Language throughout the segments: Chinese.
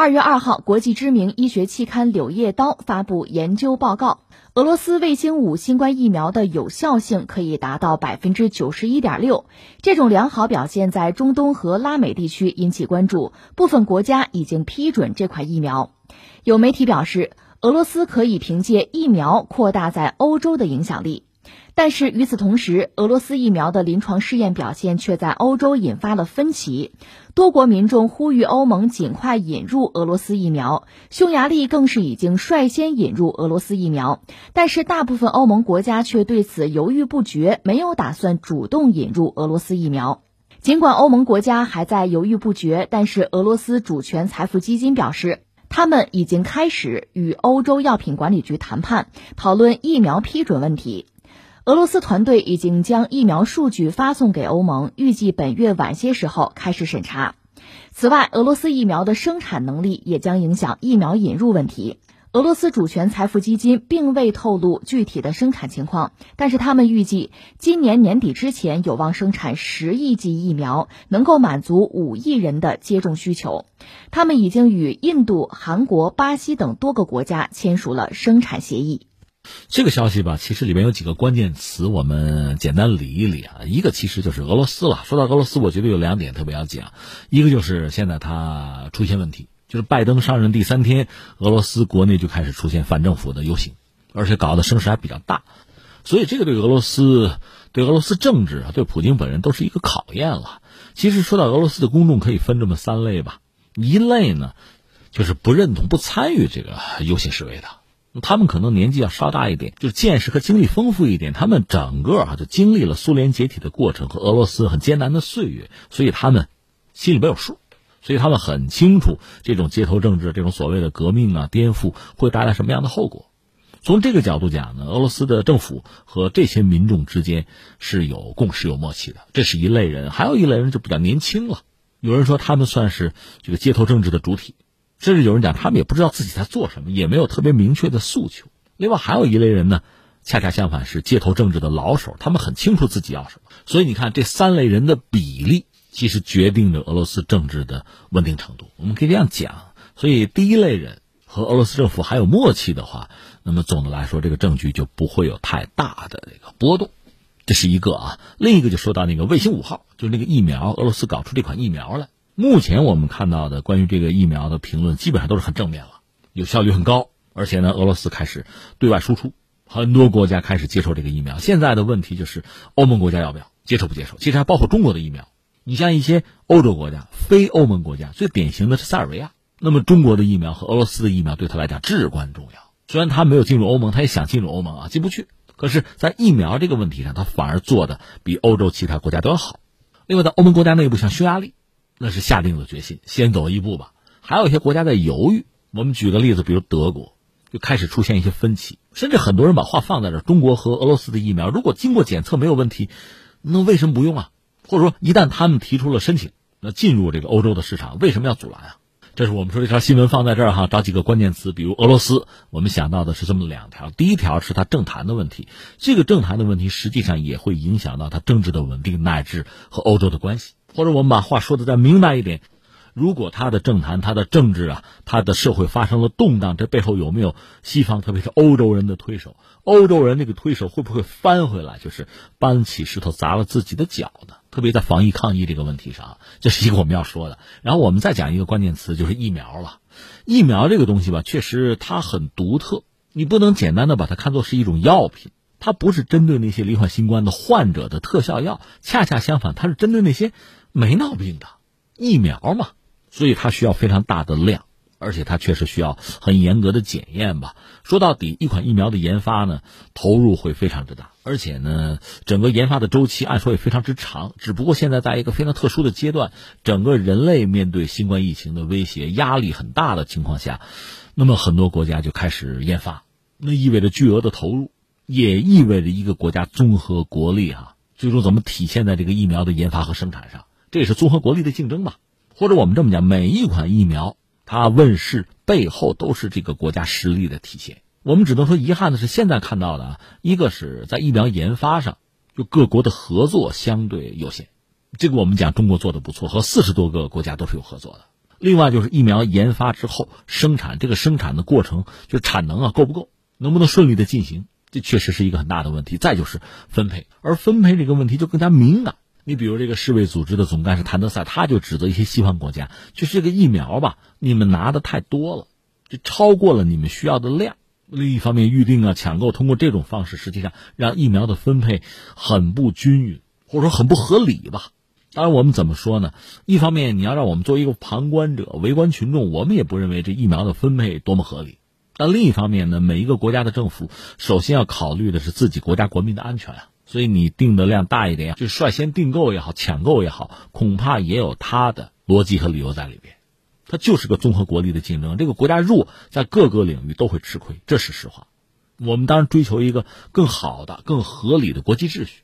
二月二号，国际知名医学期刊《柳叶刀》发布研究报告，俄罗斯卫星五新冠疫苗的有效性可以达到百分之九十一点六。这种良好表现在中东和拉美地区引起关注，部分国家已经批准这款疫苗。有媒体表示，俄罗斯可以凭借疫苗扩大在欧洲的影响力。但是与此同时，俄罗斯疫苗的临床试验表现却在欧洲引发了分歧。多国民众呼吁欧盟尽快引入俄罗斯疫苗，匈牙利更是已经率先引入俄罗斯疫苗。但是大部分欧盟国家却对此犹豫不决，没有打算主动引入俄罗斯疫苗。尽管欧盟国家还在犹豫不决，但是俄罗斯主权财富基金表示，他们已经开始与欧洲药品管理局谈判，讨论疫苗批准问题。俄罗斯团队已经将疫苗数据发送给欧盟，预计本月晚些时候开始审查。此外，俄罗斯疫苗的生产能力也将影响疫苗引入问题。俄罗斯主权财富基金并未透露具体的生产情况，但是他们预计今年年底之前有望生产十亿剂疫苗，能够满足五亿人的接种需求。他们已经与印度、韩国、巴西等多个国家签署了生产协议。这个消息吧，其实里面有几个关键词，我们简单理一理啊。一个其实就是俄罗斯了。说到俄罗斯，我觉得有两点特别要讲，一个就是现在它出现问题，就是拜登上任第三天，俄罗斯国内就开始出现反政府的游行，而且搞得声势还比较大，所以这个对俄罗斯、对俄罗斯政治啊、对普京本人都是一个考验了。其实说到俄罗斯的公众，可以分这么三类吧，一类呢，就是不认同、不参与这个游行示威的。他们可能年纪要稍大一点，就是见识和经历丰富一点。他们整个啊就经历了苏联解体的过程和俄罗斯很艰难的岁月，所以他们心里边有数，所以他们很清楚这种街头政治、这种所谓的革命啊、颠覆会带来什么样的后果。从这个角度讲呢，俄罗斯的政府和这些民众之间是有共识、有默契的。这是一类人，还有一类人就比较年轻了。有人说他们算是这个街头政治的主体。甚至有人讲，他们也不知道自己在做什么，也没有特别明确的诉求。另外还有一类人呢，恰恰相反是街头政治的老手，他们很清楚自己要什么。所以你看，这三类人的比例，其实决定着俄罗斯政治的稳定程度。我们可以这样讲。所以第一类人和俄罗斯政府还有默契的话，那么总的来说，这个政局就不会有太大的这个波动。这是一个啊。另一个就说到那个卫星五号，就是那个疫苗，俄罗斯搞出这款疫苗来。目前我们看到的关于这个疫苗的评论，基本上都是很正面了，有效率很高，而且呢，俄罗斯开始对外输出，很多国家开始接受这个疫苗。现在的问题就是欧盟国家要不要接受不接受？其实还包括中国的疫苗。你像一些欧洲国家、非欧盟国家，最典型的是塞尔维亚，那么中国的疫苗和俄罗斯的疫苗对他来讲至关重要。虽然他没有进入欧盟，他也想进入欧盟啊，进不去。可是，在疫苗这个问题上，他反而做的比欧洲其他国家都要好。另外，在欧盟国家内部，像匈牙利。那是下定了决心，先走一步吧。还有一些国家在犹豫。我们举个例子，比如德国，就开始出现一些分歧，甚至很多人把话放在这：中国和俄罗斯的疫苗，如果经过检测没有问题，那为什么不用啊？或者说，一旦他们提出了申请，那进入这个欧洲的市场，为什么要阻拦啊？这是我们说这条新闻放在这儿哈，找几个关键词，比如俄罗斯，我们想到的是这么两条。第一条是它政坛的问题，这个政坛的问题实际上也会影响到它政治的稳定，乃至和欧洲的关系。或者我们把话说的再明白一点，如果他的政坛、他的政治啊、他的社会发生了动荡，这背后有没有西方，特别是欧洲人的推手？欧洲人那个推手会不会翻回来，就是搬起石头砸了自己的脚呢？特别在防疫抗疫这个问题上，这是一个我们要说的。然后我们再讲一个关键词，就是疫苗了。疫苗这个东西吧，确实它很独特，你不能简单的把它看作是一种药品。它不是针对那些罹患新冠的患者的特效药，恰恰相反，它是针对那些没闹病的疫苗嘛，所以它需要非常大的量，而且它确实需要很严格的检验吧。说到底，一款疫苗的研发呢，投入会非常之大，而且呢，整个研发的周期按说也非常之长。只不过现在在一个非常特殊的阶段，整个人类面对新冠疫情的威胁，压力很大的情况下，那么很多国家就开始研发，那意味着巨额的投入。也意味着一个国家综合国力哈，最终怎么体现在这个疫苗的研发和生产上？这也是综合国力的竞争吧。或者我们这么讲，每一款疫苗它问世背后都是这个国家实力的体现。我们只能说遗憾的是，现在看到的啊，一个是在疫苗研发上，就各国的合作相对有限。这个我们讲中国做的不错，和四十多个国家都是有合作的。另外就是疫苗研发之后生产这个生产的过程，就产能啊够不够，能不能顺利的进行，这确实是一个很大的问题。再就是分配，而分配这个问题就更加敏感。你比如这个世卫组织的总干事谭德赛，他就指责一些西方国家，就是这个疫苗吧，你们拿的太多了，就超过了你们需要的量。另一方面，预定啊、抢购，通过这种方式，实际上让疫苗的分配很不均匀，或者说很不合理吧。当然，我们怎么说呢？一方面，你要让我们作为一个旁观者、围观群众，我们也不认为这疫苗的分配多么合理。但另一方面呢，每一个国家的政府首先要考虑的是自己国家国民的安全啊。所以你订的量大一点，就率先订购也好、抢购也好，恐怕也有它的逻辑和理由在里边。它就是个综合国力的竞争，这个国家弱，在各个领域都会吃亏，这是实话。我们当然追求一个更好的、更合理的国际秩序。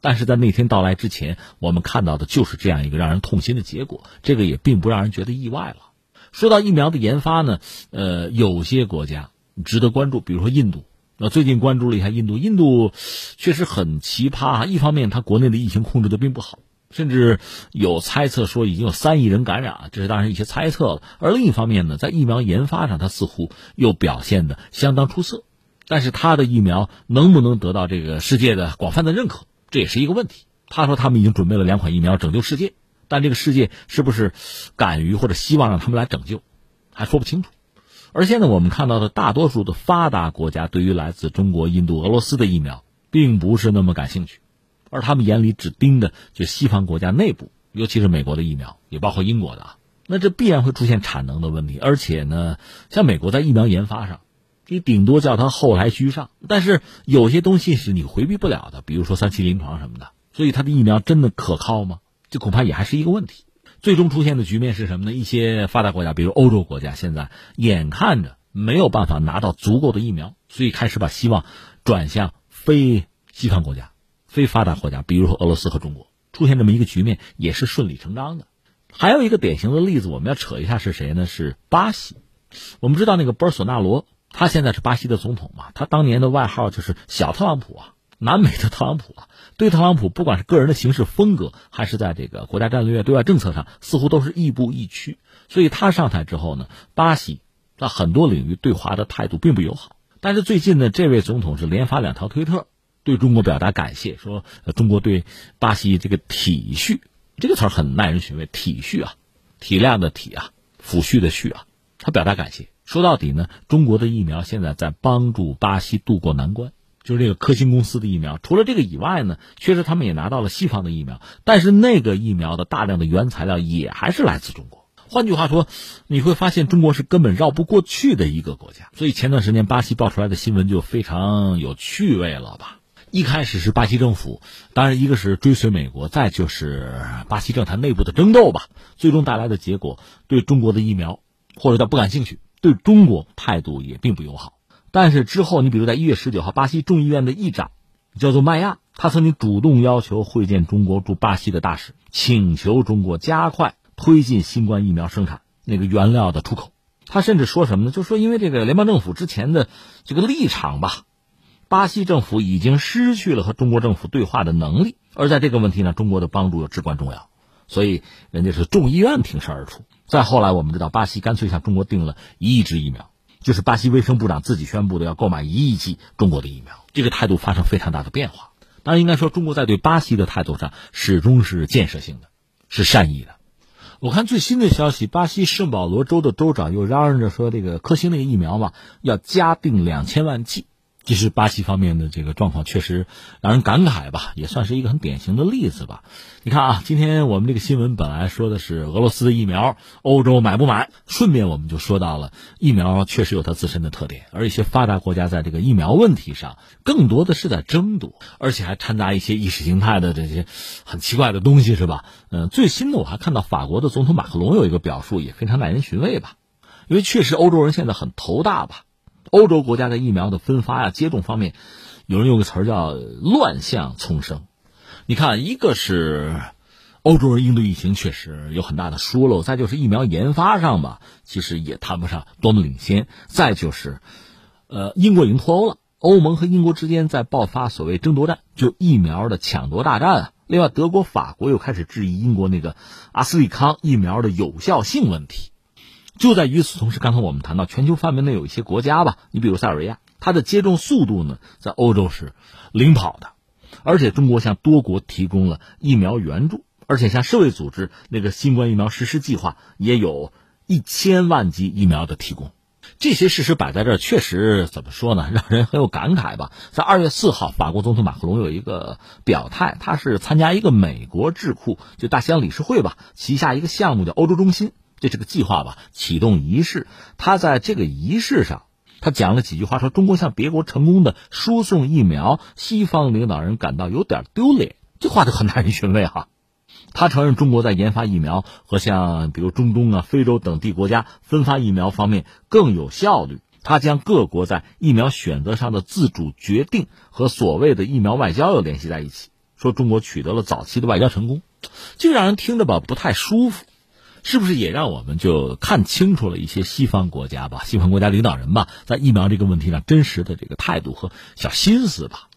但是在那天到来之前，我们看到的就是这样一个让人痛心的结果，这个也并不让人觉得意外了。说到疫苗的研发呢，呃，有些国家值得关注，比如说印度。那最近关注了一下印度，印度确实很奇葩。一方面，它国内的疫情控制的并不好，甚至有猜测说已经有三亿人感染，这是当然一些猜测了。而另一方面呢，在疫苗研发上，它似乎又表现的相当出色。但是，它的疫苗能不能得到这个世界的广泛的认可？这也是一个问题。他说他们已经准备了两款疫苗拯救世界，但这个世界是不是敢于或者希望让他们来拯救，还说不清楚。而现在我们看到的大多数的发达国家，对于来自中国、印度、俄罗斯的疫苗，并不是那么感兴趣，而他们眼里只盯的就西方国家内部，尤其是美国的疫苗，也包括英国的啊。那这必然会出现产能的问题，而且呢，像美国在疫苗研发上。你顶多叫它后来居上，但是有些东西是你回避不了的，比如说三期临床什么的，所以它的疫苗真的可靠吗？这恐怕也还是一个问题。最终出现的局面是什么呢？一些发达国家，比如欧洲国家，现在眼看着没有办法拿到足够的疫苗，所以开始把希望转向非西方国家、非发达国家，比如说俄罗斯和中国，出现这么一个局面也是顺理成章的。还有一个典型的例子，我们要扯一下是谁呢？是巴西。我们知道那个波尔索纳罗。他现在是巴西的总统嘛？他当年的外号就是“小特朗普”啊，南美的特朗普啊。对特朗普，不管是个人的行事风格，还是在这个国家战略、对外政策上，似乎都是亦步亦趋。所以他上台之后呢，巴西在很多领域对华的态度并不友好。但是最近呢，这位总统是连发两条推特，对中国表达感谢，说中国对巴西这个体恤，这个词儿很耐人寻味，体恤啊，体谅的体啊，抚恤的恤啊，他表达感谢。说到底呢，中国的疫苗现在在帮助巴西渡过难关，就是这个科兴公司的疫苗。除了这个以外呢，确实他们也拿到了西方的疫苗，但是那个疫苗的大量的原材料也还是来自中国。换句话说，你会发现中国是根本绕不过去的一个国家。所以前段时间巴西爆出来的新闻就非常有趣味了吧？一开始是巴西政府，当然一个是追随美国，再就是巴西政坛内部的争斗吧。最终带来的结果，对中国的疫苗或者叫不感兴趣。对中国态度也并不友好，但是之后，你比如在一月十九号，巴西众议院的议长叫做麦亚，他曾经主动要求会见中国驻巴西的大使，请求中国加快推进新冠疫苗生产那个原料的出口。他甚至说什么呢？就说因为这个联邦政府之前的这个立场吧，巴西政府已经失去了和中国政府对话的能力，而在这个问题呢，中国的帮助又至关重要，所以人家是众议院挺身而出。再后来，我们知道巴西干脆向中国订了一亿支疫苗，就是巴西卫生部长自己宣布的要购买一亿剂中国的疫苗，这个态度发生非常大的变化。当然，应该说中国在对巴西的态度上始终是建设性的，是善意的。我看最新的消息，巴西圣保罗州的州长又嚷嚷着说，这个科兴那个疫苗嘛，要加订两千万剂。其实巴西方面的这个状况确实让人感慨吧，也算是一个很典型的例子吧。你看啊，今天我们这个新闻本来说的是俄罗斯的疫苗，欧洲买不买？顺便我们就说到了疫苗确实有它自身的特点，而一些发达国家在这个疫苗问题上更多的是在争夺，而且还掺杂一些意识形态的这些很奇怪的东西，是吧？嗯，最新的我还看到法国的总统马克龙有一个表述，也非常耐人寻味吧，因为确实欧洲人现在很头大吧。欧洲国家的疫苗的分发呀、接种方面，有人用个词儿叫“乱象丛生”。你看，一个是欧洲人应对疫情确实有很大的疏漏，再就是疫苗研发上吧，其实也谈不上多么领先。再就是，呃，英国已经脱欧了，欧盟和英国之间在爆发所谓争夺战，就疫苗的抢夺大战啊。另外，德国、法国又开始质疑英国那个阿斯利康疫苗的有效性问题。就在与此同时，刚才我们谈到全球范围内有一些国家吧，你比如塞尔维亚，它的接种速度呢，在欧洲是领跑的，而且中国向多国提供了疫苗援助，而且向世卫组织那个新冠疫苗实施计划也有一千万剂疫苗的提供。这些事实摆在这儿，确实怎么说呢，让人很有感慨吧。在二月四号，法国总统马克龙有一个表态，他是参加一个美国智库就大西洋理事会吧旗下一个项目叫欧洲中心，这是个计划吧启动仪式。他在这个仪式上，他讲了几句话，说中国向别国成功的输送疫苗，西方领导人感到有点丢脸。这话就很耐人寻味哈。他承认中国在研发疫苗和像比如中东啊、非洲等地国家分发疫苗方面更有效率。他将各国在疫苗选择上的自主决定和所谓的疫苗外交又联系在一起，说中国取得了早期的外交成功，这让人听着吧不太舒服，是不是也让我们就看清楚了一些西方国家吧、西方国家领导人吧在疫苗这个问题上真实的这个态度和小心思吧？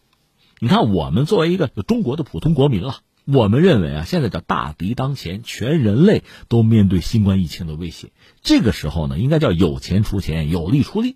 你看，我们作为一个中国的普通国民了。我们认为啊，现在叫大敌当前，全人类都面对新冠疫情的威胁。这个时候呢，应该叫有钱出钱，有力出力，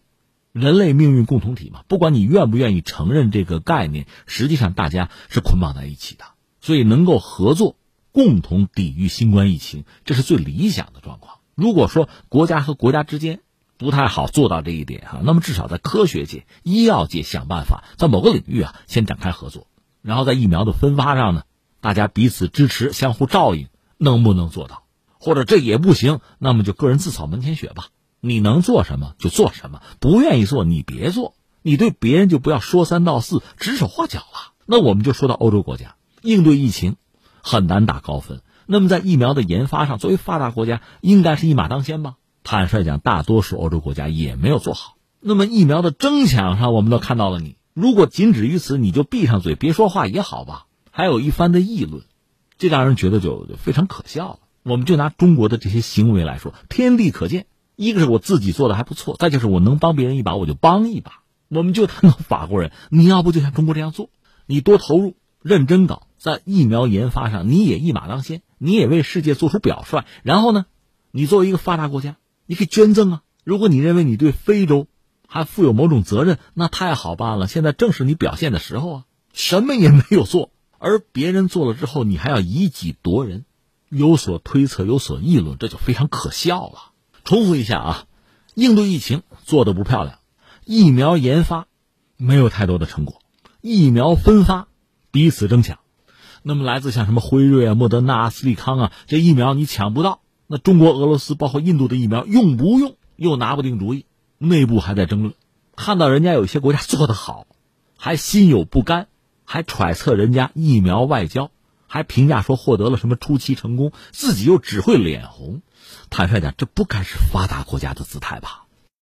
人类命运共同体嘛。不管你愿不愿意承认这个概念，实际上大家是捆绑在一起的。所以能够合作，共同抵御新冠疫情，这是最理想的状况。如果说国家和国家之间不太好做到这一点哈，那么至少在科学界、医药界想办法，在某个领域啊先展开合作，然后在疫苗的分发上呢。大家彼此支持，相互照应，能不能做到？或者这也不行，那么就个人自扫门前雪吧。你能做什么就做什么，不愿意做你别做。你对别人就不要说三道四、指手画脚了。那我们就说到欧洲国家应对疫情很难打高分。那么在疫苗的研发上，作为发达国家应该是一马当先吧？坦率讲，大多数欧洲国家也没有做好。那么疫苗的争抢上，我们都看到了你。如果仅止于此，你就闭上嘴别说话也好吧。还有一番的议论，这让人觉得就非常可笑了。我们就拿中国的这些行为来说，天地可见。一个是我自己做的还不错，再就是我能帮别人一把，我就帮一把。我们就谈到法国人，你要不就像中国这样做，你多投入、认真搞，在疫苗研发上你也一马当先，你也为世界做出表率。然后呢，你作为一个发达国家，你可以捐赠啊。如果你认为你对非洲还负有某种责任，那太好办了。现在正是你表现的时候啊，什么也没有做。而别人做了之后，你还要以己夺人，有所推测，有所议论，这就非常可笑了。重复一下啊，应对疫情做的不漂亮，疫苗研发没有太多的成果，疫苗分发彼此争抢。那么来自像什么辉瑞啊、莫德纳、阿斯利康啊这疫苗你抢不到，那中国、俄罗斯包括印度的疫苗用不用又拿不定主意，内部还在争论。看到人家有些国家做得好，还心有不甘。还揣测人家疫苗外交，还评价说获得了什么初期成功，自己又只会脸红。坦率讲，这不该是发达国家的姿态吧？